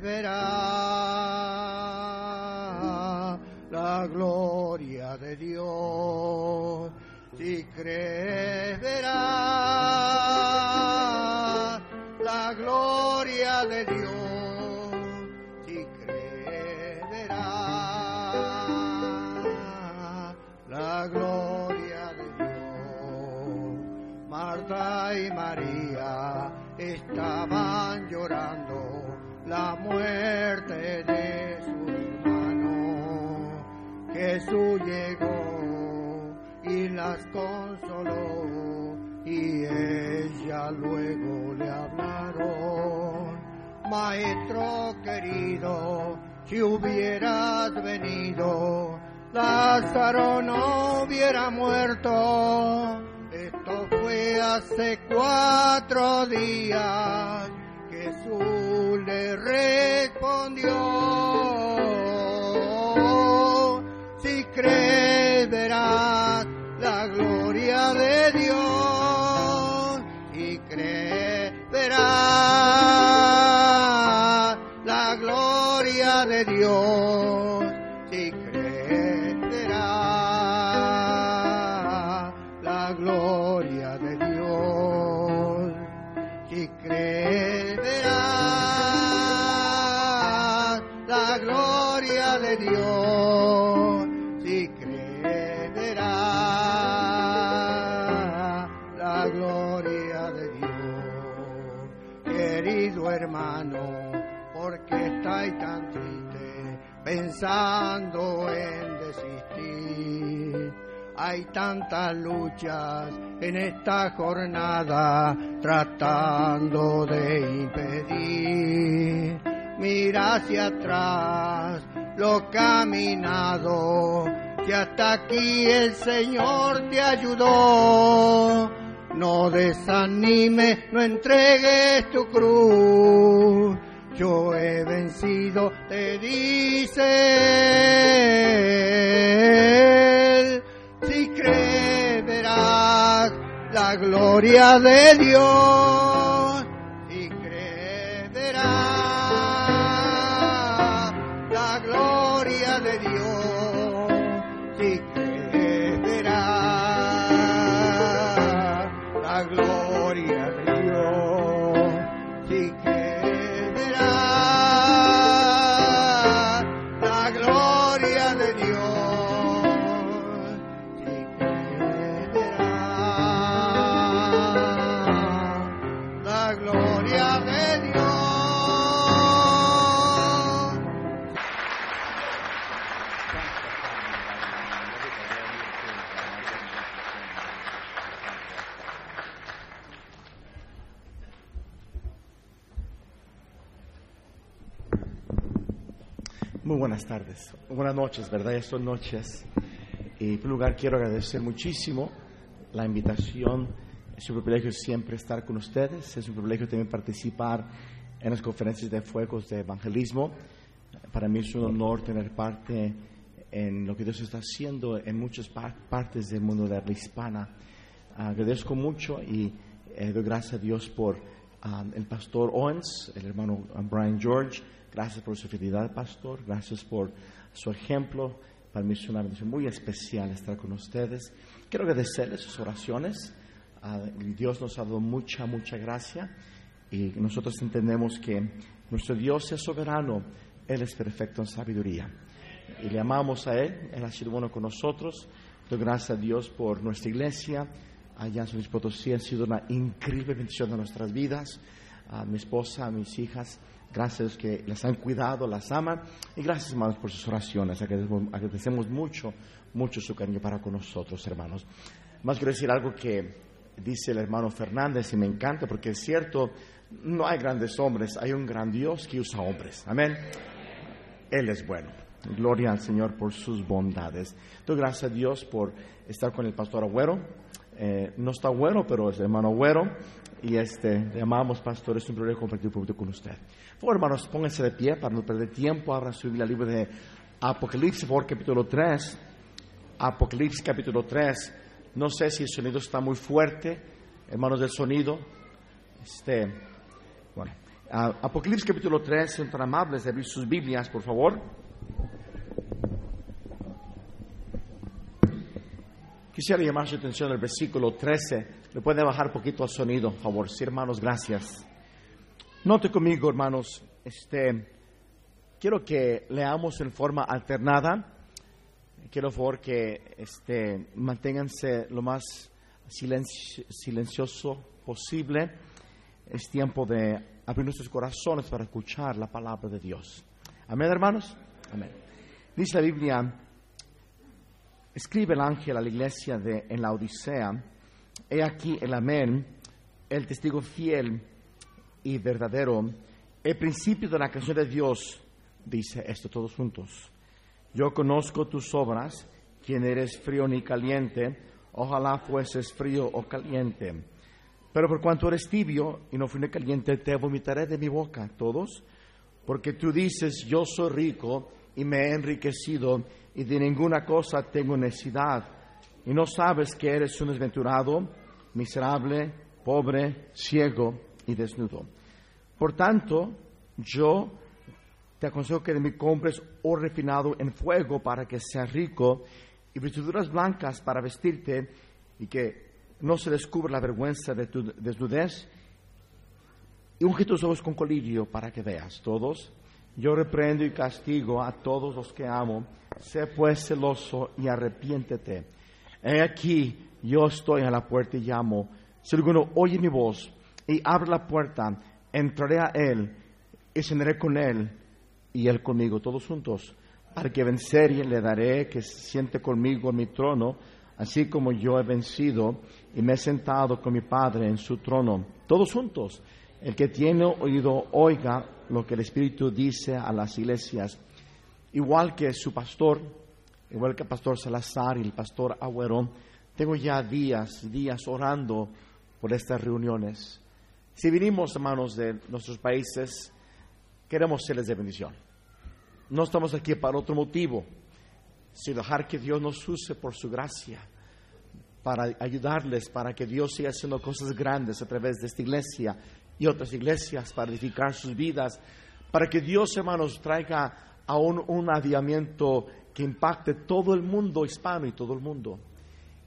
verá la gloria de Dios. Si crees, la gloria de Dios. Muerte de su hermano. Jesús llegó y las consoló y ella luego le hablaron. Maestro querido, si hubieras venido, Lázaro no hubiera muerto. Esto fue hace cuatro días. Jesús le respondió, si crees verás la gloria de Dios, y crees verás la gloria de Dios, si crees verás pensando en desistir? Hay tantas luchas en esta jornada tratando de impedir. Mira hacia atrás lo caminado, que hasta aquí el Señor te ayudó. No desanimes, no entregues tu cruz. Yo he vencido, te dice él. Si crees, verás la gloria de Dios. Si crees, verás la gloria de Dios. Si buenas tardes, buenas noches, ¿verdad? Ya son noches. En primer lugar quiero agradecer muchísimo la invitación. Es un privilegio siempre estar con ustedes. Es un privilegio también participar en las conferencias de fuegos de evangelismo. Para mí es un honor tener parte en lo que Dios está haciendo en muchas par- partes del mundo de habla hispana. Agradezco mucho y eh, doy gracias a Dios por ah, el pastor Owens, el hermano Brian George. Gracias por su fidelidad, pastor. Gracias por su ejemplo. Para mí es una bendición muy especial estar con ustedes. Quiero agradecerles sus oraciones. Ah, Dios nos ha dado mucha, mucha gracia y nosotros entendemos que nuestro Dios es soberano. Él es perfecto en sabiduría. Y le amamos a Él. Él ha sido bueno con nosotros. Doy gracias a Dios por nuestra iglesia. Allá en San Luis Potosí ha sido una increíble bendición de nuestras vidas. A mi esposa, a mis hijas, gracias que las han cuidado, las aman. Y gracias, hermanos, por sus oraciones. Agradecemos, mucho, mucho su cariño para con nosotros, hermanos. Más quiero decir algo que dice el hermano Fernández y me encanta porque es cierto, no hay grandes hombres, hay un gran Dios que usa hombres. Amén. Él es bueno. Gloria al Señor por sus bondades. Doy gracias a Dios por estar con el pastor Agüero. Eh, no está Agüero, pero es hermano Agüero. Y este, le amamos, pastor. Es un privilegio compartir público con usted. Por hermanos, pónganse de pie para no perder tiempo. Abran su Biblia, libro de Apocalipsis, por capítulo 3. Apocalipsis, capítulo 3. No sé si el sonido está muy fuerte. Hermanos del sonido. Este, bueno, Apocalipsis capítulo 3, son tan amables de abrir sus Biblias, por favor. Quisiera llamar su atención al versículo 13. Le puede bajar un poquito el sonido, por favor. Sí, hermanos, gracias. Note conmigo, hermanos, este, quiero que leamos en forma alternada. Quiero, por favor, que este, manténganse lo más silenci- silencioso posible. Es tiempo de abrir nuestros corazones para escuchar la palabra de Dios. Amén, hermanos. Amén. Dice la Biblia, escribe el ángel a la iglesia de, en la Odisea, he aquí el amén, el testigo fiel y verdadero, el principio de la canción de Dios, dice esto todos juntos. Yo conozco tus obras, quien eres frío ni caliente, ojalá fueses frío o caliente. Pero por cuanto eres tibio y no frío ni caliente, te vomitaré de mi boca, todos, porque tú dices, yo soy rico y me he enriquecido y de ninguna cosa tengo necesidad, y no sabes que eres un desventurado, miserable, pobre, ciego y desnudo. Por tanto, yo te aconsejo que de mí compres oro refinado en fuego para que seas rico y vestiduras blancas para vestirte y que no se descubra la vergüenza de tu desnudez y unge tus ojos con colirio para que veas. Todos, yo reprendo y castigo a todos los que amo. Sé pues celoso y arrepiéntete. He aquí, yo estoy a la puerta y llamo. Si alguno oye mi voz y abre la puerta, entraré a él y cenaré con él y él conmigo, todos juntos. Al que vencere le daré que se siente conmigo en mi trono, así como yo he vencido y me he sentado con mi Padre en su trono. Todos juntos. El que tiene oído, oiga lo que el Espíritu dice a las iglesias. Igual que su pastor, igual que el pastor Salazar y el pastor Agüero, tengo ya días, días orando por estas reuniones. Si vinimos, hermanos, de nuestros países, queremos serles de bendición. No estamos aquí para otro motivo, sino dejar que Dios nos use por su gracia para ayudarles, para que Dios siga haciendo cosas grandes a través de esta iglesia y otras iglesias para edificar sus vidas, para que Dios, hermanos, traiga aún un aviamiento que impacte todo el mundo hispano y todo el mundo.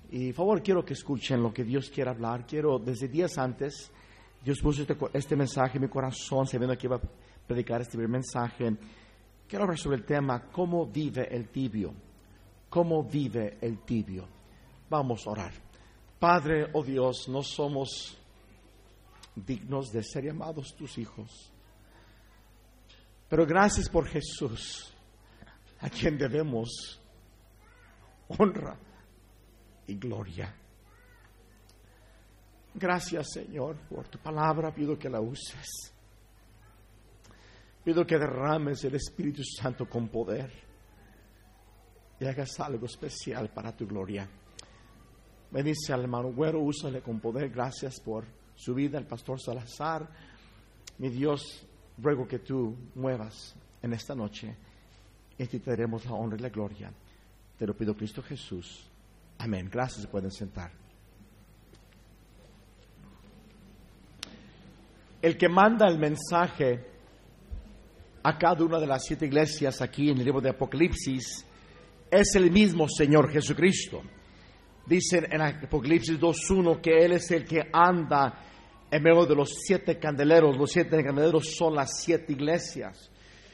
Y por favor, quiero que escuchen lo que Dios quiere hablar. Quiero, desde días antes, Dios puso este, este mensaje en mi corazón, sabiendo que iba a predicar este primer mensaje. Quiero hablar sobre el tema, ¿cómo vive el tibio? ¿Cómo vive el tibio? Vamos a orar. Padre, oh Dios, no somos dignos de ser llamados tus hijos. Pero gracias por Jesús, a quien debemos honra y gloria. Gracias, Señor, por tu palabra. Pido que la uses. Pido que derrames el Espíritu Santo con poder y hagas algo especial para tu gloria. Bendice al hermano Güero, úsale con poder. Gracias por su vida, el pastor Salazar. Mi Dios, ruego que tú muevas en esta noche y te daremos la honra y la gloria. Te lo pido, Cristo Jesús. Amén. Gracias, se pueden sentar. El que manda el mensaje a cada una de las siete iglesias aquí en el libro de Apocalipsis es el mismo Señor Jesucristo. Dicen en Apocalipsis 2.1 que Él es el que anda en medio de los siete candeleros. Los siete candeleros son las siete iglesias.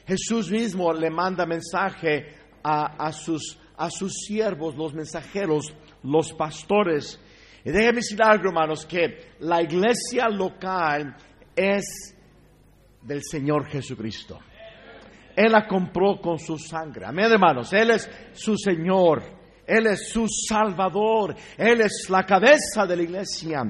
Jesús mismo le manda mensaje a, a, sus, a sus siervos, los mensajeros, los pastores. Y déjenme decir algo, hermanos, que la iglesia local es del Señor Jesucristo. Él la compró con su sangre. Amén, hermanos. Él es su Señor. Él es su Salvador. Él es la cabeza de la iglesia.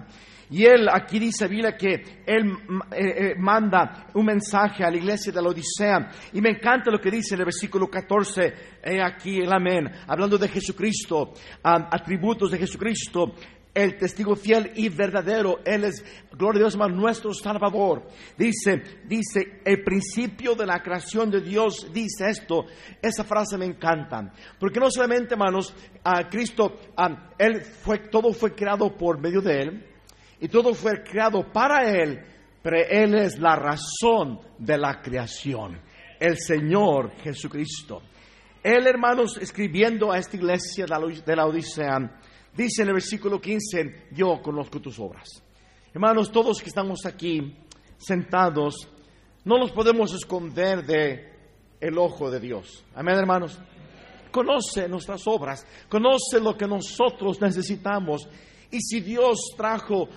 Y él aquí dice Biblia que él eh, eh, manda un mensaje a la iglesia de la Odisea. Y me encanta lo que dice en el versículo 14. He aquí el amén. Hablando de Jesucristo, atributos de Jesucristo. El testigo fiel y verdadero. Él es, gloria a Dios, hermano, nuestro Salvador. Dice, dice, el principio de la creación de Dios dice esto. Esa frase me encanta. Porque no solamente, hermanos, a Cristo, a, él fue, todo fue creado por medio de Él y todo fue creado para Él, pero Él es la razón de la creación, el Señor Jesucristo. Él, hermanos, escribiendo a esta iglesia de la Odisea, dice en el versículo 15, yo conozco tus obras. Hermanos, todos que estamos aquí sentados, no nos podemos esconder de el ojo de Dios. Amén, hermanos. Conoce nuestras obras, conoce lo que nosotros necesitamos. Y si Dios trajo,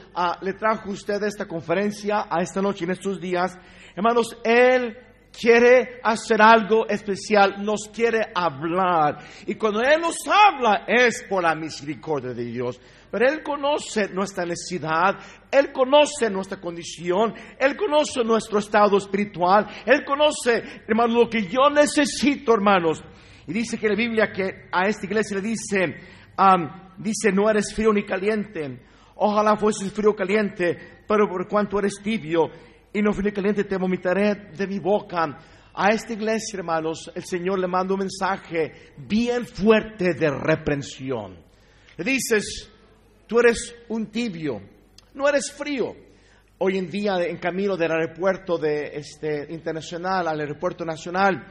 le trajo a usted esta conferencia a esta noche, en estos días, hermanos, Él quiere hacer algo especial, nos quiere hablar. Y cuando Él nos habla es por la misericordia de Dios. Pero Él conoce nuestra necesidad, Él conoce nuestra condición, Él conoce nuestro estado espiritual, Él conoce, hermanos, lo que yo necesito, hermanos. Y dice que la Biblia que a esta iglesia le dice, dice, no eres frío ni caliente. Ojalá fueses frío caliente, pero por cuanto eres tibio, y no fui caliente, te vomitaré de mi boca. A esta iglesia, hermanos, el Señor le manda un mensaje bien fuerte de reprensión. Le dices, tú eres un tibio, no eres frío. Hoy en día, en camino del aeropuerto de, este, internacional al aeropuerto nacional,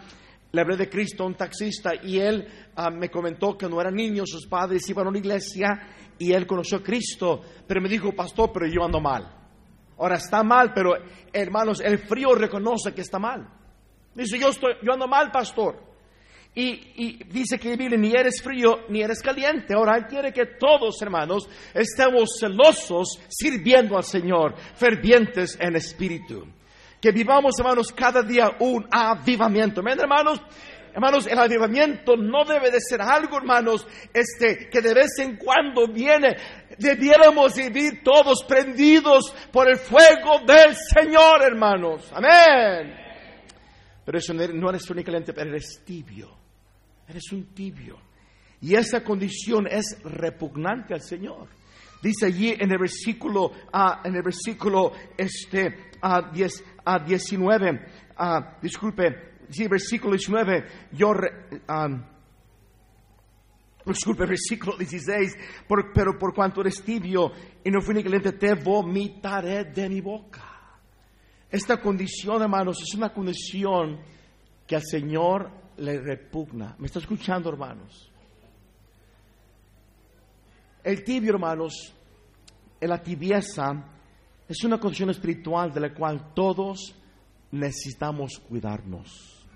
le hablé de Cristo a un taxista y él ah, me comentó que no era niño, sus padres iban a una iglesia y él conoció a Cristo, pero me dijo, pastor, pero yo ando mal. Ahora está mal, pero hermanos, el frío reconoce que está mal. Dice, yo, estoy, yo ando mal, pastor. Y, dice que ni eres frío ni eres caliente. Ahora Él quiere que todos, hermanos, estemos celosos sirviendo al Señor, fervientes en espíritu. Que vivamos, hermanos, cada día un avivamiento. ¿Ven, hermanos? Hermanos, el avivamiento no debe de ser algo, hermanos, este, que de vez en cuando viene. Debiéramos vivir todos prendidos por el fuego del Señor, hermanos. Amén. Pero eso no eres únicamente, pero eres tibio. Eres un tibio. Y esa condición es repugnante al Señor. Dice allí en el versículo, ah, en el versículo este, a 10, a 19, ah, disculpe, sí, versículo 19, yo, disculpe, versículo 16, pero por cuanto eres tibio y no fui caliente, te vomitaré de mi boca. Esta condición, hermanos, es una condición que al Señor le repugna. ¿Me está escuchando, hermanos? El tibio, hermanos, la tibieza es una condición espiritual de la cual todos necesitamos cuidarnos.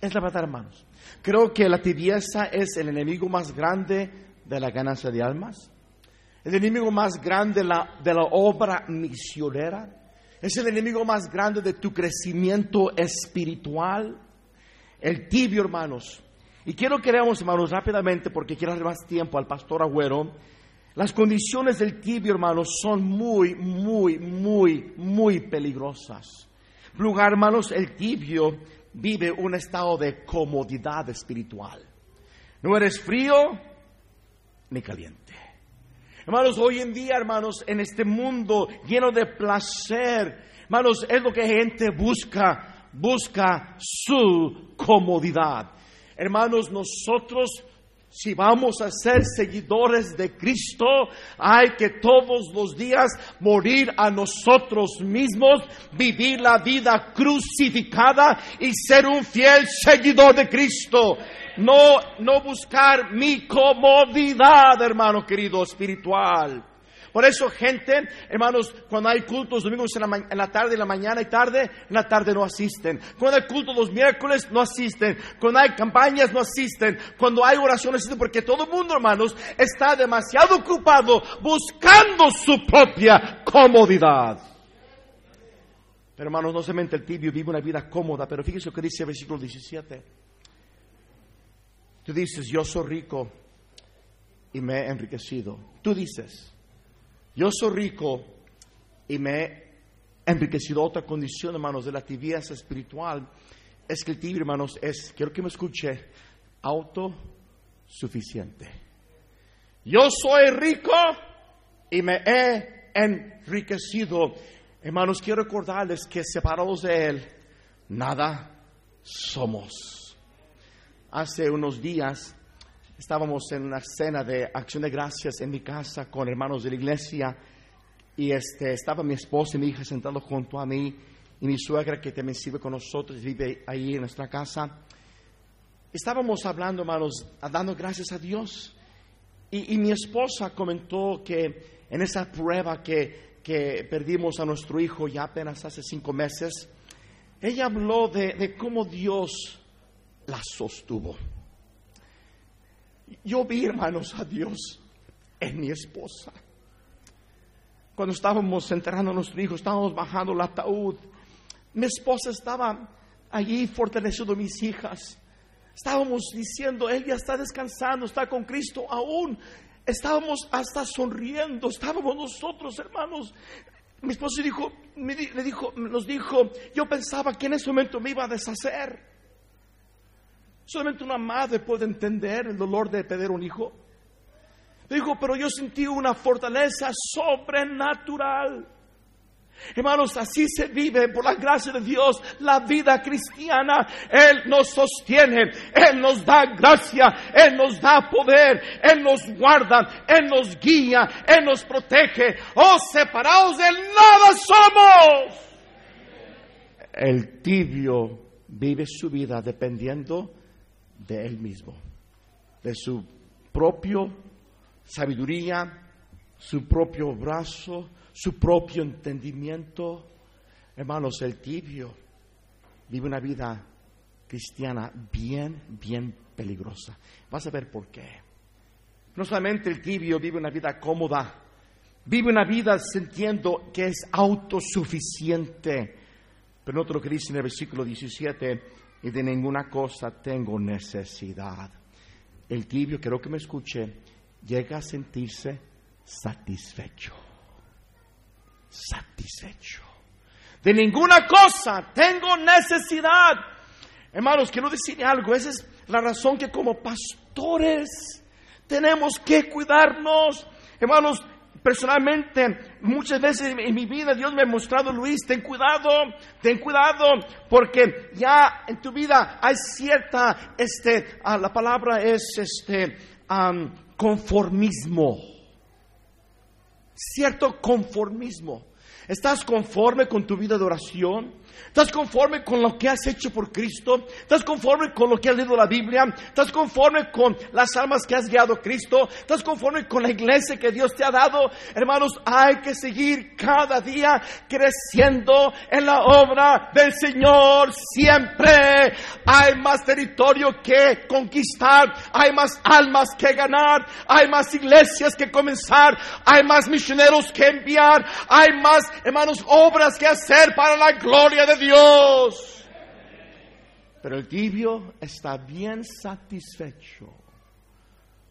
Es la verdad, hermanos. Creo que la tibieza es el enemigo más grande de la ganancia de almas, el enemigo más grande de la, de la obra misionera, es el enemigo más grande de tu crecimiento espiritual, el tibio, hermanos. Y quiero que veamos, hermanos, rápidamente, porque quiero dar más tiempo al pastor Agüero. Las condiciones del tibio, hermanos, son muy, muy, muy, muy peligrosas. lugar, hermanos, el tibio vive un estado de comodidad espiritual. No eres frío ni caliente. Hermanos, hoy en día, hermanos, en este mundo lleno de placer, hermanos, es lo que gente busca, busca su comodidad. Hermanos, nosotros si vamos a ser seguidores de Cristo, hay que todos los días morir a nosotros mismos, vivir la vida crucificada y ser un fiel seguidor de Cristo. No, no buscar mi comodidad, hermano querido, espiritual. Por eso, gente, hermanos, cuando hay cultos domingos en la, en la, tarde, en la mañana y tarde, en la tarde no asisten. Cuando hay cultos los miércoles, no asisten. Cuando hay campañas, no asisten. Cuando hay oraciones, asisten. Porque todo el mundo, hermanos, está demasiado ocupado buscando su propia comodidad. Pero, hermanos, no se mente el tibio vive una vida cómoda. Pero fíjese lo que dice el versículo 17. Tú dices, yo soy rico y me he enriquecido. Tú dices, yo soy rico y me he enriquecido. Otra condición, hermanos, de la tibieza espiritual es que el tibio, hermanos, es, quiero que me escuche, autosuficiente. Yo soy rico y me he enriquecido. Hermanos, quiero recordarles que separados de Él, nada somos. Hace unos días estábamos en una cena de acción de gracias en mi casa con hermanos de la iglesia y este, estaba mi esposa y mi hija sentado junto a mí y mi suegra que también sirve con nosotros, vive ahí en nuestra casa. Estábamos hablando, hermanos, dando gracias a Dios. Y, y mi esposa comentó que en esa prueba que, que perdimos a nuestro hijo ya apenas hace cinco meses, ella habló de, de cómo Dios la sostuvo. Yo vi, hermanos, a Dios en mi esposa. Cuando estábamos enterrando a nuestro hijo, estábamos bajando el ataúd. Mi esposa estaba allí fortaleciendo a mis hijas. Estábamos diciendo, Él ya está descansando, está con Cristo aún. Estábamos hasta sonriendo, estábamos nosotros, hermanos. Mi esposa dijo, dijo, nos dijo, yo pensaba que en ese momento me iba a deshacer. Solamente una madre puede entender el dolor de perder un hijo. Dijo, pero yo sentí una fortaleza sobrenatural. Hermanos, así se vive por la gracia de Dios la vida cristiana. Él nos sostiene, Él nos da gracia, Él nos da poder, Él nos guarda, Él nos guía, Él nos protege. Oh, separados de nada somos. El tibio vive su vida dependiendo de Él mismo, de su propio sabiduría, su propio brazo, su propio entendimiento. Hermanos, el tibio vive una vida cristiana bien, bien peligrosa. Vas a ver por qué. No solamente el tibio vive una vida cómoda, vive una vida sintiendo que es autosuficiente. Pero note lo que dice en el versículo 17, y de ninguna cosa tengo necesidad. El tibio, quiero que me escuche, llega a sentirse satisfecho. Satisfecho. De ninguna cosa tengo necesidad. Hermanos, quiero decir algo. Esa es la razón que como pastores tenemos que cuidarnos. Hermanos, personalmente, muchas veces en mi vida Dios me ha mostrado, Luis, ten cuidado, ten cuidado, porque ya en tu vida hay cierta, este, ah, la palabra es este, conformismo. Cierto conformismo. ¿Estás conforme con tu vida de oración? ¿Estás conforme con lo que has hecho por Cristo? ¿Estás conforme con lo que has leído la Biblia? ¿Estás conforme con las almas que has guiado a Cristo? ¿Estás conforme con la iglesia que Dios te ha dado? Hermanos, hay que seguir cada día creciendo en la obra del Señor. Siempre hay más territorio que conquistar, hay más almas que ganar, hay más iglesias que comenzar, hay más misioneros que enviar, hay más, hermanos, obras que hacer para la gloria de Dios. Pero el tibio está bien satisfecho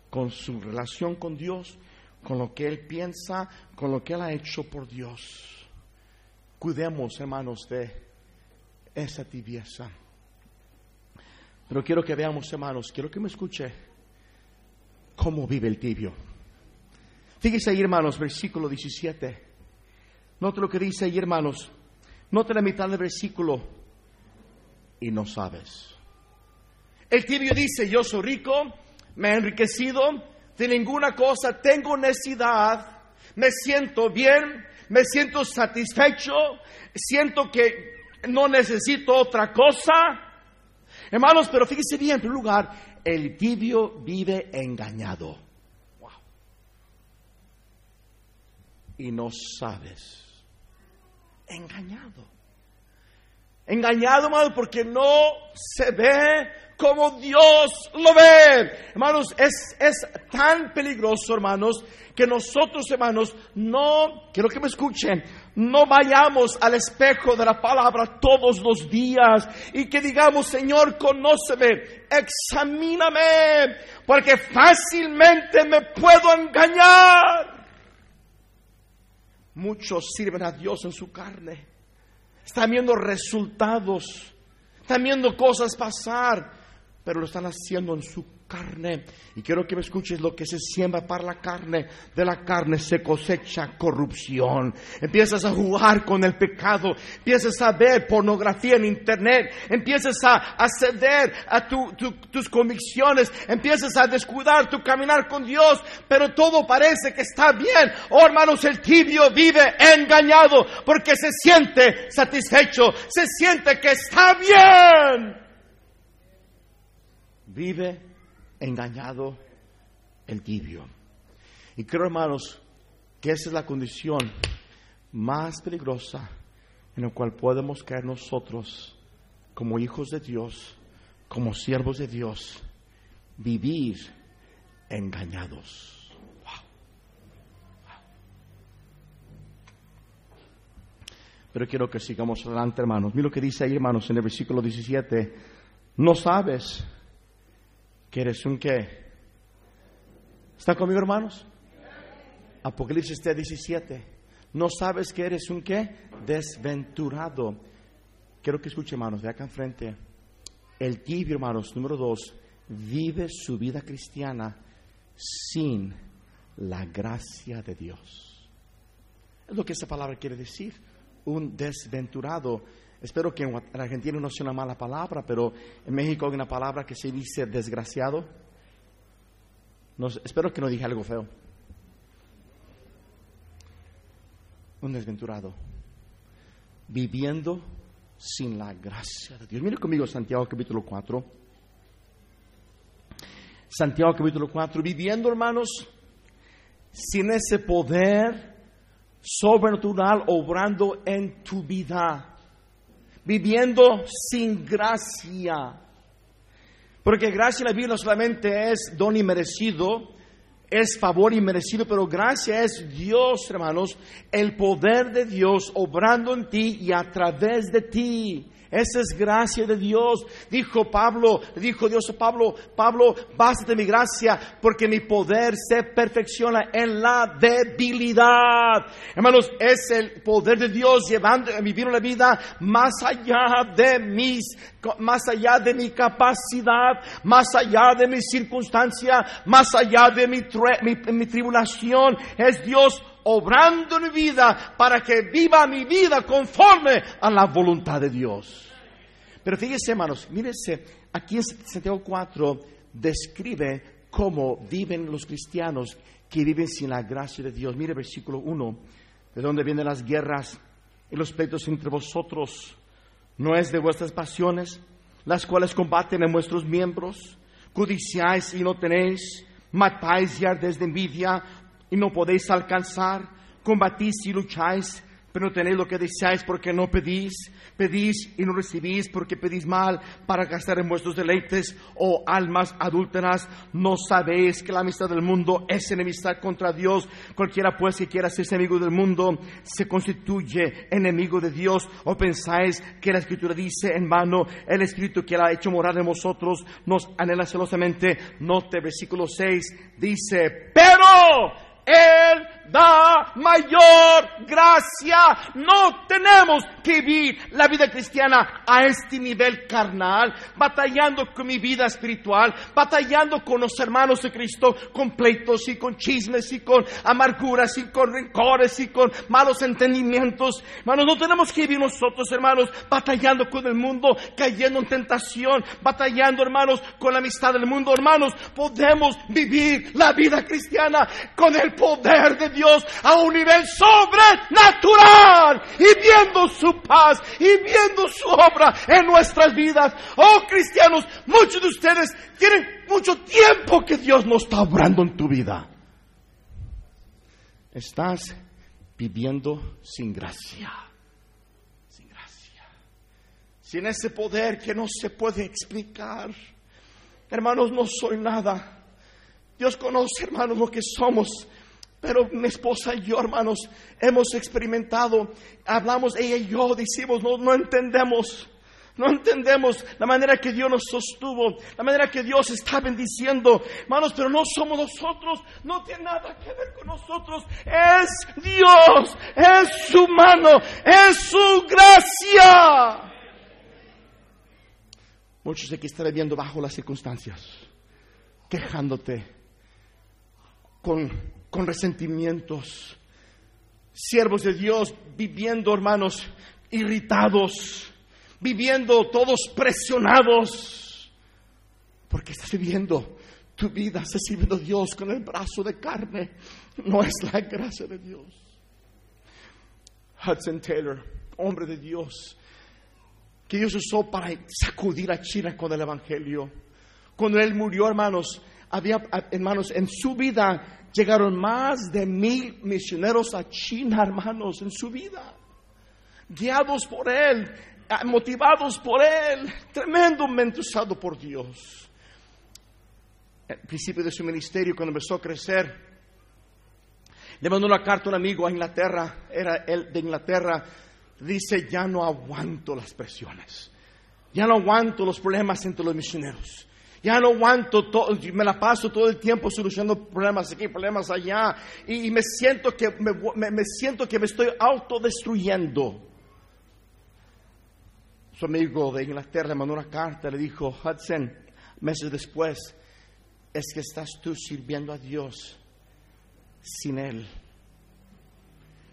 con su relación con Dios, con lo que él piensa, con lo que él ha hecho por Dios. Cuidemos, hermanos, de esa tibieza. Pero quiero que veamos, hermanos, quiero que me escuche cómo vive el tibio. Fíjese ahí, hermanos, versículo 17. Note lo que dice ahí, hermanos. Note la mitad del versículo. Y no sabes. El tibio dice, yo soy rico, me he enriquecido, de ninguna cosa tengo necesidad, me siento bien, me siento satisfecho, siento que no necesito otra cosa. Hermanos, pero fíjese bien, en primer lugar, el tibio vive engañado. Y no sabes. Engañado. Engañado, hermano, porque no se ve como Dios lo ve. Hermanos, es, es tan peligroso, hermanos, que nosotros, hermanos, no, quiero que me escuchen, no vayamos al espejo de la palabra todos los días y que digamos, Señor, conóceme, examíname, porque fácilmente me puedo engañar. Muchos sirven a Dios en su carne. Están viendo resultados. Están viendo cosas pasar. pero lo están haciendo en su carne. Y quiero que me escuches lo que se siembra para la carne. De la carne se cosecha corrupción. Empiezas a jugar con el pecado. Empiezas a ver pornografía en internet. Empiezas a, ceder a tus convicciones. Empiezas a descuidar tu caminar con Dios. Pero todo parece que está bien. Oh hermanos, el tibio vive engañado porque se siente satisfecho. Se siente que está bien vive engañado el tibio. Y creo, hermanos, que esa es la condición más peligrosa en la cual podemos caer nosotros como hijos de Dios, como siervos de Dios, vivir engañados. Pero quiero que sigamos adelante, hermanos. Mira lo que dice ahí, hermanos, en el versículo 17. No sabes que eres un qué. ¿Está conmigo, hermanos? Apocalipsis 17. No sabes que eres un qué? Desventurado. Quiero que escuche, hermanos, de acá enfrente. El tibio, hermanos, número dos, vive su vida cristiana sin la gracia de Dios. Es lo que esa palabra quiere decir. Un desventurado Espero que en Argentina no sea una mala palabra, pero en México hay una palabra que se dice desgraciado. espero que no dije algo feo. Un desventurado. Viviendo sin la gracia de Dios. Mire conmigo Santiago capítulo 4. Santiago capítulo 4. Viviendo, hermanos, sin ese poder sobrenatural obrando en tu vida viviendo sin gracia. Porque gracia en la Biblia no solamente es don inmerecido, es favor inmerecido, pero gracia es Dios, hermanos, el poder de Dios obrando en ti y a través de ti. Esa es gracia de Dios. Dijo Pablo, dijo Dios a Pablo, Pablo, bástate mi gracia porque mi poder se perfecciona en la debilidad. Hermanos, es el poder de Dios llevando vivir una vida más allá de mis, más allá de mi capacidad, más allá de mi circunstancia, más allá de mi tribulación. Es Dios obrando mi vida para que viva mi vida conforme a la voluntad de Dios. Pero fíjese, hermanos, mírese, aquí en Santiago 4 describe cómo viven los cristianos que viven sin la gracia de Dios. Mire versículo 1, de dónde vienen las guerras y los pleitos entre vosotros. No es de vuestras pasiones, las cuales combaten en vuestros miembros. Codiciáis y no tenéis, matáis y ardéis de envidia y no podéis alcanzar, combatís y lucháis, pero no tenéis lo que deseáis porque no pedís, pedís y no recibís porque pedís mal para gastar en vuestros deleites, oh almas adúlteras, no sabéis que la amistad del mundo es enemistad contra Dios, cualquiera pues que quiera ser enemigo del mundo se constituye enemigo de Dios, o pensáis que la escritura dice en vano, el espíritu que la ha hecho morar en vosotros nos anhela celosamente, note versículo 6, dice, pero él da mayor gracia. No tenemos que vivir la vida cristiana a este nivel carnal, batallando con mi vida espiritual, batallando con los hermanos de Cristo, con pleitos y con chismes y con amarguras y con rencores y con malos entendimientos. Hermanos, no tenemos que vivir nosotros, hermanos, batallando con el mundo, cayendo en tentación, batallando, hermanos, con la amistad del mundo. Hermanos, podemos vivir la vida cristiana con el poder de Dios a un nivel sobrenatural y viendo su paz y viendo su obra en nuestras vidas. Oh cristianos, muchos de ustedes tienen mucho tiempo que Dios no está obrando en tu vida. Estás viviendo sin gracia. Sin gracia. Sin ese poder que no se puede explicar. Hermanos, no soy nada. Dios conoce, hermanos, lo que somos. Pero mi esposa y yo, hermanos, hemos experimentado, hablamos ella y yo, decimos, no, no entendemos. No entendemos la manera que Dios nos sostuvo, la manera que Dios está bendiciendo. Hermanos, pero no somos nosotros, no tiene nada que ver con nosotros. Es Dios, es su mano, es su gracia. Muchos de aquí están viviendo bajo las circunstancias, quejándote, con, con resentimientos. Siervos de Dios viviendo, hermanos, irritados, viviendo todos presionados, porque estás viviendo tu vida, estás sirviendo a Dios con el brazo de carne, no es la gracia de Dios. Hudson Taylor, hombre de Dios, que Dios usó para sacudir a China con el Evangelio. Cuando él murió, hermanos, había, hermanos, en su vida llegaron más de mil misioneros a China, hermanos, en su vida. Guiados por él, motivados por él, tremendamente usado por Dios. Al principio de su ministerio, cuando empezó a crecer, le mandó una carta a un amigo a Inglaterra, era él de Inglaterra, dice, ya no aguanto las presiones, ya no aguanto los problemas entre los misioneros. Ya no aguanto, todo, me la paso todo el tiempo solucionando problemas aquí, problemas allá, y, me, siento que me, siento que me estoy autodestruyendo. Su amigo de Inglaterra le mandó una carta, le dijo, Hudson, meses después, es que estás tú sirviendo a Dios sin Él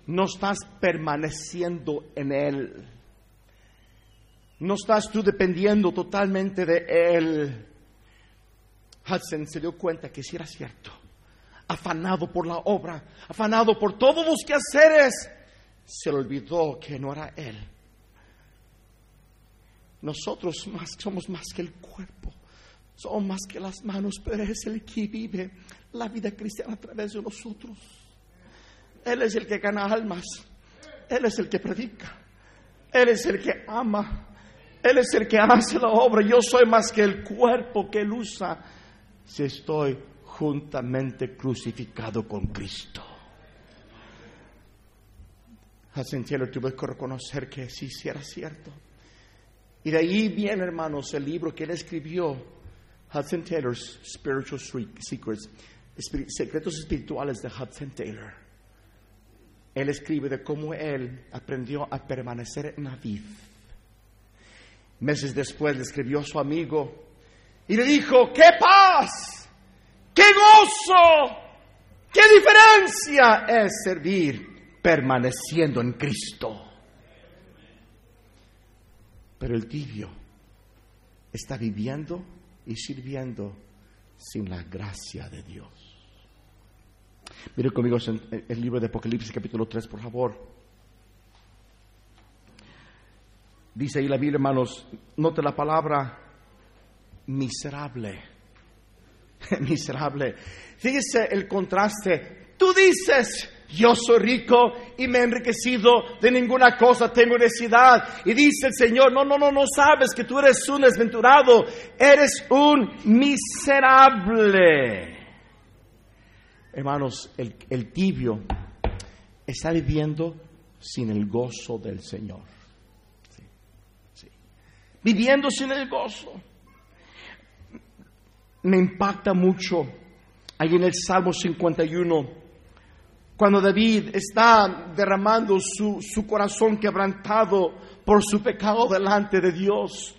no estás permaneciendo en Él. No estás tú dependiendo totalmente de Él. Hudson se dio cuenta que si era cierto. Afanado por la obra, afanado por todos los quehaceres, se le olvidó que no era Él. Nosotros más, somos más que el cuerpo, somos más que las manos, pero es el que vive la vida cristiana a través de nosotros. Él es el que gana almas. Él es el que predica. Él es el que ama. Él es el que hace la obra. Yo soy más que el cuerpo que Él usa si estoy juntamente crucificado con Cristo. Hudson Taylor tuve que reconocer que sí, sí era cierto. Y de ahí viene, hermanos, el libro que él escribió, Hudson Taylor's Spiritual Secrets, Secretos Espirituales de Hudson Taylor él escribe de cómo él aprendió a permanecer en la vid. Meses después le escribió a su amigo y le dijo, ¡qué paz! ¡Qué gozo! ¡Qué diferencia es servir permaneciendo en Cristo! Pero el tibio está viviendo y sirviendo sin la gracia de Dios. Mire conmigo el libro de Apocalipsis capítulo 3, por favor. Dice ahí la Biblia, hermanos, note la palabra miserable. miserable. Fíjese el contraste. Tú dices, yo soy rico y me he enriquecido, de ninguna cosa tengo necesidad. Y dice el Señor, no, no, no, no sabes que tú eres un desventurado, eres un miserable. Hermanos, el, tibio está viviendo sin el gozo del Señor. Viviendo sin el gozo. Me impacta mucho ahí en el Salmo 51, cuando David está derramando su, su corazón quebrantado por su pecado delante de Dios.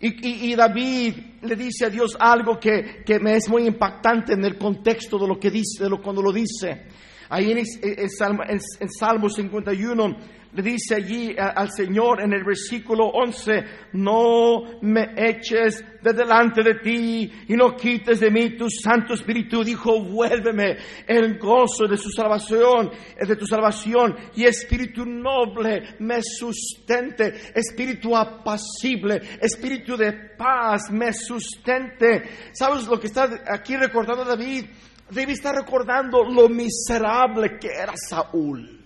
Y, David le dice a Dios algo que, me es muy impactante en el contexto de lo que dice, de lo, cuando lo dice. Ahí en, en Salmo 51 le dice allí al Señor en el versículo 11, no me eches de delante de ti y no quites de mí tu Santo Espíritu. Dijo, vuélveme el gozo de su salvación, de tu salvación y espíritu noble me sustente, espíritu apacible, espíritu de paz me sustente. ¿Sabes lo que está aquí recordando David? David está recordando lo miserable que era Saúl.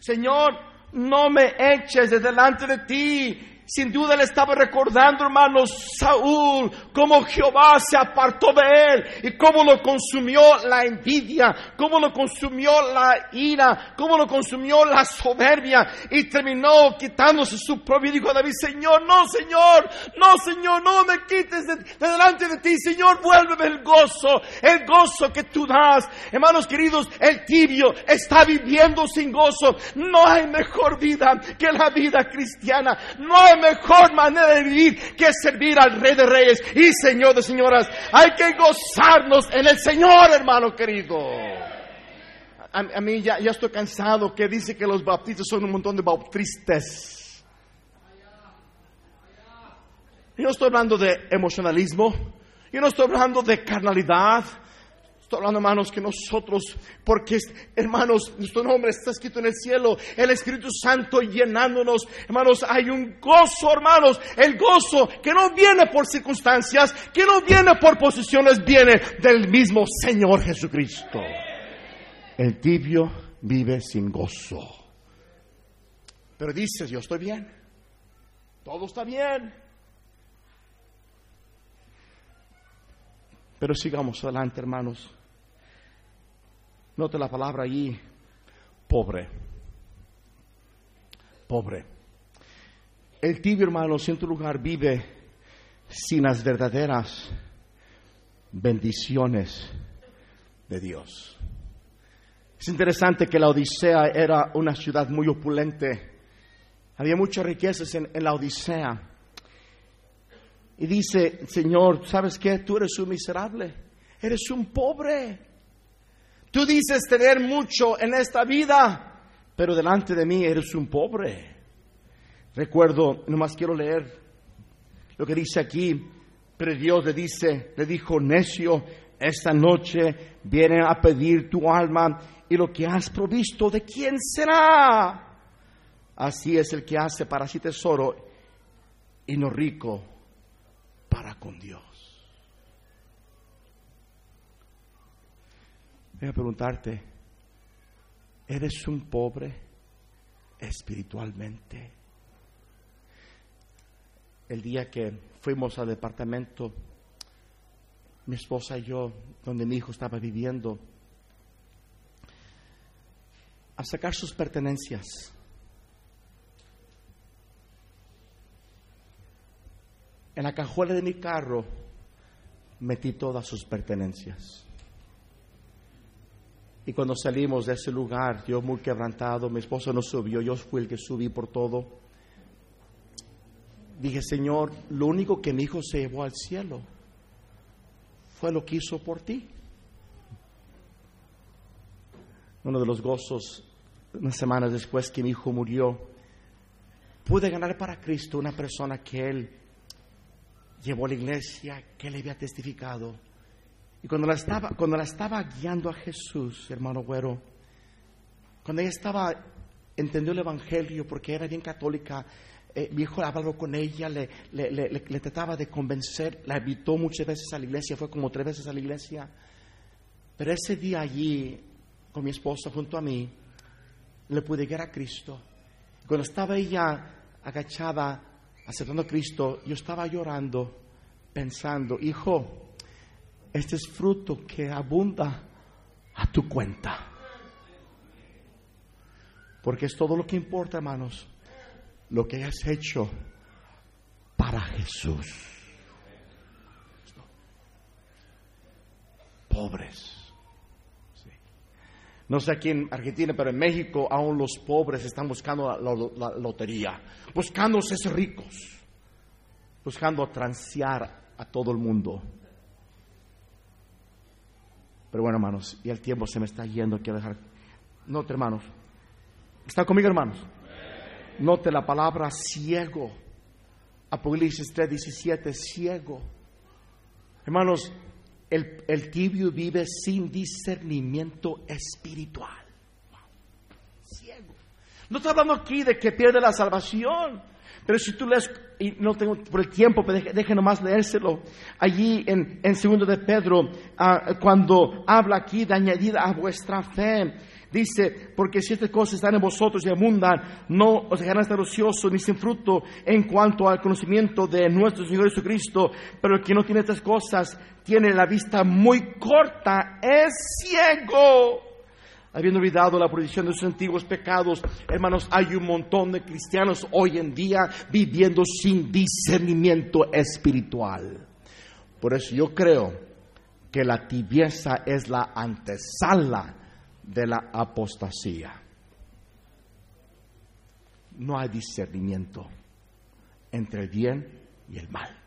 Señor, no me eches de delante de ti sin duda le estaba recordando, hermanos, Saúl, cómo Jehová se apartó de él y cómo lo consumió la envidia, cómo lo consumió la ira, cómo lo consumió la soberbia y terminó quitándose su propio hijo David, Señor, no, Señor, no, Señor, no me quites de, delante de ti, Señor, vuélveme el gozo, el gozo que tú das. Hermanos queridos, el tibio está viviendo sin gozo. No hay mejor vida que la vida cristiana. No hay mejor manera de vivir que servir al Rey de Reyes y Señor de Señoras. Hay que gozarnos en el Señor, hermano querido. A, a mí ya, ya estoy cansado que dice que los bautistas son un montón de bautistas. Yo no estoy hablando de emocionalismo, yo no estoy hablando de carnalidad, estoy hablando, hermanos, que nosotros, porque, hermanos, nuestro nombre está escrito en el cielo, el Espíritu Santo llenándonos, hermanos, hay un gozo, hermanos, el gozo que no viene por circunstancias, que no viene por posiciones, viene del mismo Señor Jesucristo. El tibio vive sin gozo. Pero dices, yo estoy bien, todo está bien. Pero sigamos adelante, hermanos. Note la palabra allí, pobre. Pobre. El tibio, hermano, en tu lugar vive sin las verdaderas bendiciones de Dios. Es interesante que la Odisea era una ciudad muy opulente. Había muchas riquezas en, en la Odisea. Y dice, Señor, ¿sabes qué? Tú eres un miserable, eres un pobre. Tú dices tener mucho en esta vida, pero delante de mí eres un pobre. Recuerdo, nomás quiero leer lo que dice aquí, pero Dios le dice, le dijo, necio, esta noche vienen a pedir tu alma y lo que has provisto, ¿de quién será? Así es el que hace para sí tesoro y no rico para con Dios. Voy a preguntarte, ¿eres un pobre espiritualmente? El día que fuimos al departamento, mi esposa y yo, donde mi hijo estaba viviendo, a sacar sus pertenencias. En la cajuela de mi carro metí todas sus pertenencias. Y cuando salimos de ese lugar, yo muy quebrantado, mi esposo no subió, yo fui el que subí por todo. Dije, Señor, lo único que mi hijo se llevó al cielo fue lo que hizo por ti. Uno de los gozos, unas semanas después que mi hijo murió, pude ganar para Cristo una persona que él llevó a la iglesia, que le había testificado. Y cuando la estaba, cuando la estaba guiando a Jesús, hermano güero, cuando ella estaba, entendió el Evangelio porque era bien católica, eh, mi hijo habló con ella, le, le, le, le, trataba de convencer, la invitó muchas veces a la iglesia, fue como tres veces a la iglesia. Pero ese día allí, con mi esposa junto a mí, le pude guiar a Cristo. Cuando estaba ella agachada, aceptando a Cristo, yo estaba llorando, pensando, hijo, este es fruto que abunda a tu cuenta. Porque es todo lo que importa, hermanos, lo que hayas hecho para Jesús. Pobres. No sé aquí en Argentina, pero en México aún los pobres están buscando la, la, la lotería, buscando ser ricos, buscando transear a todo el mundo. Pero bueno, hermanos, y el tiempo se me está yendo, quiero dejar. Note, hermanos. ¿Está conmigo, hermanos? Note la palabra ciego. Apocalipsis 3, 17, ciego. Hermanos, el, el, tibio vive sin discernimiento espiritual. Ciego. No está hablando aquí de que pierde la salvación. Pero si tú lees, y no tengo por el tiempo, pero deje, deje nomás leérselo, allí en, en segundo de Pedro, uh, cuando habla aquí de añadir a vuestra fe, dice, porque si estas cosas están en vosotros y abundan, no os dejarán estar ociosos ni sin fruto en cuanto al conocimiento de nuestro Señor Jesucristo, pero el que no tiene estas cosas tiene la vista muy corta, es ciego habiendo olvidado la provisión de sus antiguos pecados, hermanos, hay un montón de cristianos hoy en día viviendo sin discernimiento espiritual. Por eso yo creo que la tibieza es la antesala de la apostasía. No hay discernimiento entre el bien y el mal.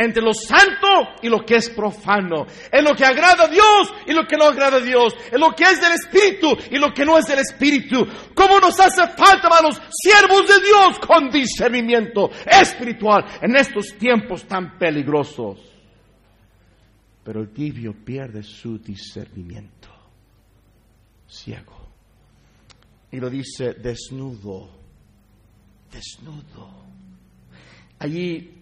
Entre lo santo y lo que es profano. En lo que agrada a Dios y lo que no agrada a Dios. En lo que es del Espíritu y lo que no es del Espíritu. ¿Cómo nos hace falta, hermanos, siervos de Dios con discernimiento espiritual en estos tiempos tan peligrosos? Pero el tibio pierde su discernimiento. Ciego. Y lo dice desnudo. Desnudo. Allí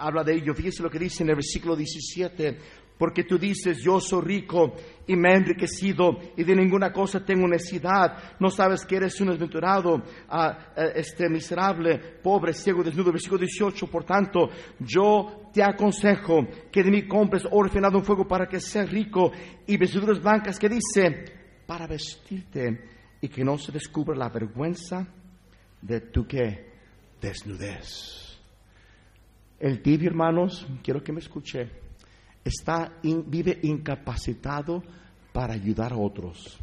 habla de ello. Fíjese lo que dice en el versículo 17. Porque tú dices, yo soy rico y me he enriquecido y de ninguna cosa tengo necesidad. No sabes que eres un desventurado, ah, eh, este miserable, pobre, ciego, desnudo. Versículo 18. Por tanto, yo te aconsejo que de mí compres oro refinado en fuego para que seas rico y vestiduras blancas que dice, para vestirte y que no se descubra la vergüenza de tu desnudez. El tibio, hermanos, quiero que me escuche, está vive incapacitado para ayudar a otros.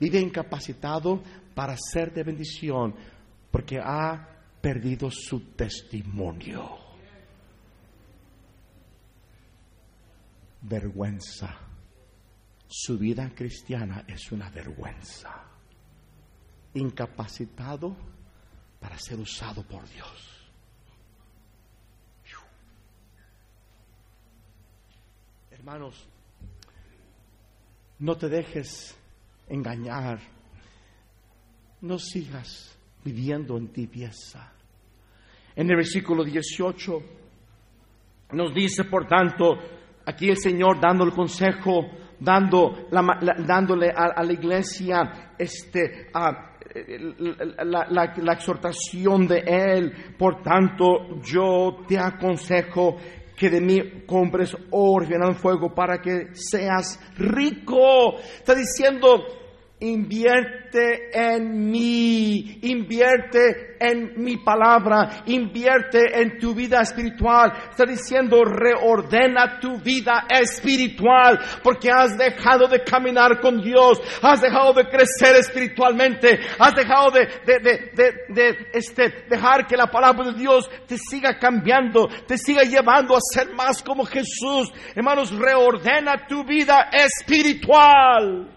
Vive incapacitado para ser de bendición porque ha perdido su testimonio. Vergüenza. Su vida cristiana es una vergüenza. Incapacitado para ser usado por Dios. Hermanos, no te dejes engañar. No sigas viviendo en tibieza. En el versículo 18 nos dice, por tanto, aquí el Señor dando el consejo, dando dándole a, la iglesia este, la, la, exhortación de Él. Por tanto, yo te aconsejo que de mí compres oro en fuego para que seas rico. Está diciendo, invierte en mí, invierte en mi palabra, invierte en tu vida espiritual. Está diciendo, reordena tu vida espiritual porque has dejado de caminar con Dios, has dejado de crecer espiritualmente, has dejado de, de, este, dejar que la palabra de Dios te siga cambiando, te siga llevando a ser más como Jesús. Hermanos, reordena tu vida espiritual.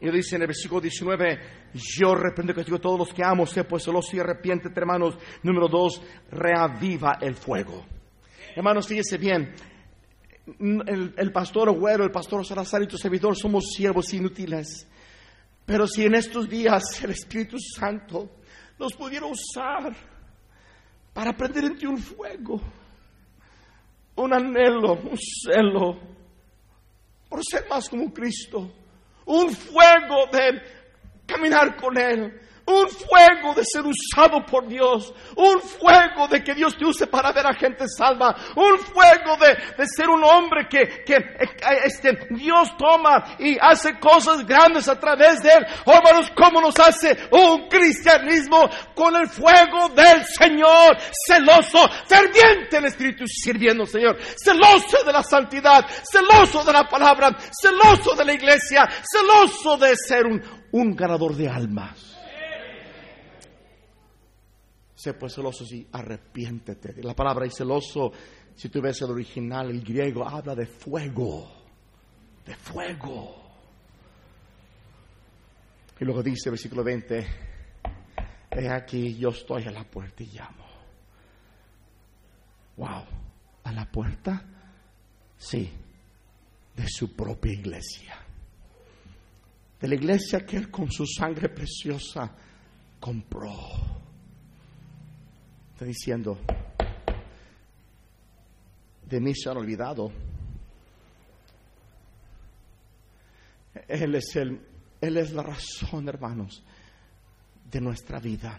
Y dice en el versículo 19, yo reprendo que digo todos los que amo, sé pues celoso y arrepiéntete, hermanos. Número dos, reaviva el fuego. Hermanos, fíjese bien, el, pastor Agüero, el pastor Salazar y tu servidor somos siervos inútiles. Pero si en estos días el Espíritu Santo nos pudiera usar para prender en ti un fuego, un anhelo, un celo, por ser más como Cristo un fuego de caminar con Él, un fuego de ser usado por Dios, un fuego de que Dios te use para ver a gente salva, un fuego de, ser un hombre que, que eh, este, Dios toma y hace cosas grandes a través de él. Oh, hermanos, ¿cómo nos hace un cristianismo con el fuego del Señor, celoso, ferviente el Espíritu sirviendo Señor, celoso de la santidad, celoso de la palabra, celoso de la iglesia, celoso de ser un, un ganador de almas sé pues celoso y arrepiéntete. La palabra celoso, si tú ves el original, el griego, habla de fuego, de fuego. Y luego dice, versículo 20, he aquí, yo estoy a la puerta y llamo. Wow, a la puerta, sí, de su propia iglesia. De la iglesia que él con su sangre preciosa compró Está diciendo, de mí se han olvidado. Él es, el, él es la razón, hermanos, de nuestra vida.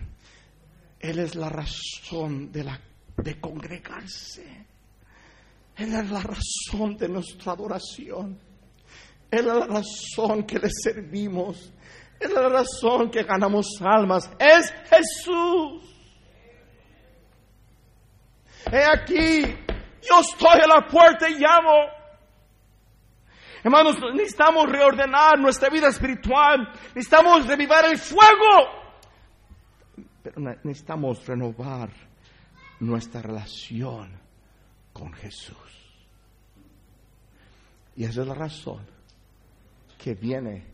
Él es la razón de, la, de congregarse. Él es la razón de nuestra adoración. Él es la razón que le servimos. Él es la razón que ganamos almas. Es Jesús. He aquí, yo estoy a la puerta y llamo. Hermanos, necesitamos reordenar nuestra vida espiritual. Necesitamos revivar el fuego. pero necesitamos renovar nuestra relación con Jesús. Y esa es la razón que viene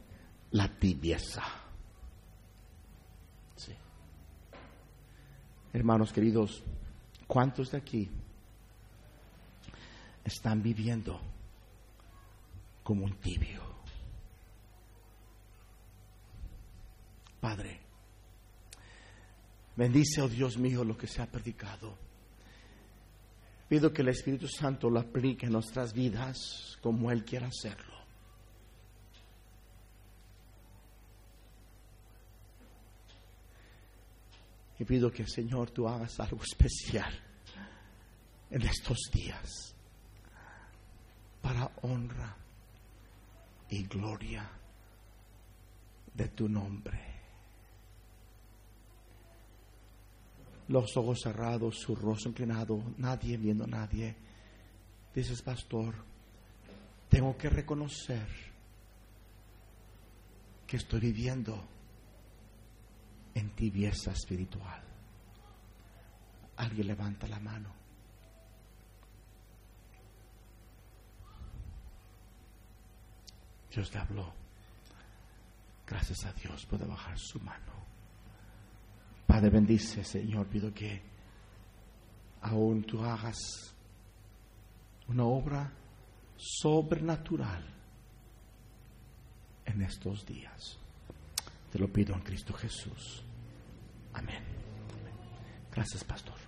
la tibieza. Hermanos queridos, ¿cuántos de aquí están viviendo como un tibio? Padre, bendice, oh Dios mío, lo que se ha predicado. Pido que el Espíritu Santo lo aplique en nuestras vidas como Él quiera hacerlo. Y pido que, Señor, tú hagas algo especial en estos días para honra y gloria de tu nombre. Los ojos cerrados, su rostro inclinado, nadie viendo a nadie. Dices, pastor, tengo que reconocer que estoy viviendo en tibieza espiritual. Alguien levanta la mano. Dios le habló. Gracias a Dios puede bajar su mano. Padre, bendice, Señor. Pido que aún tú hagas una obra sobrenatural en estos días. Te lo pido en Cristo Jesús. Amén. Gracias, pastor.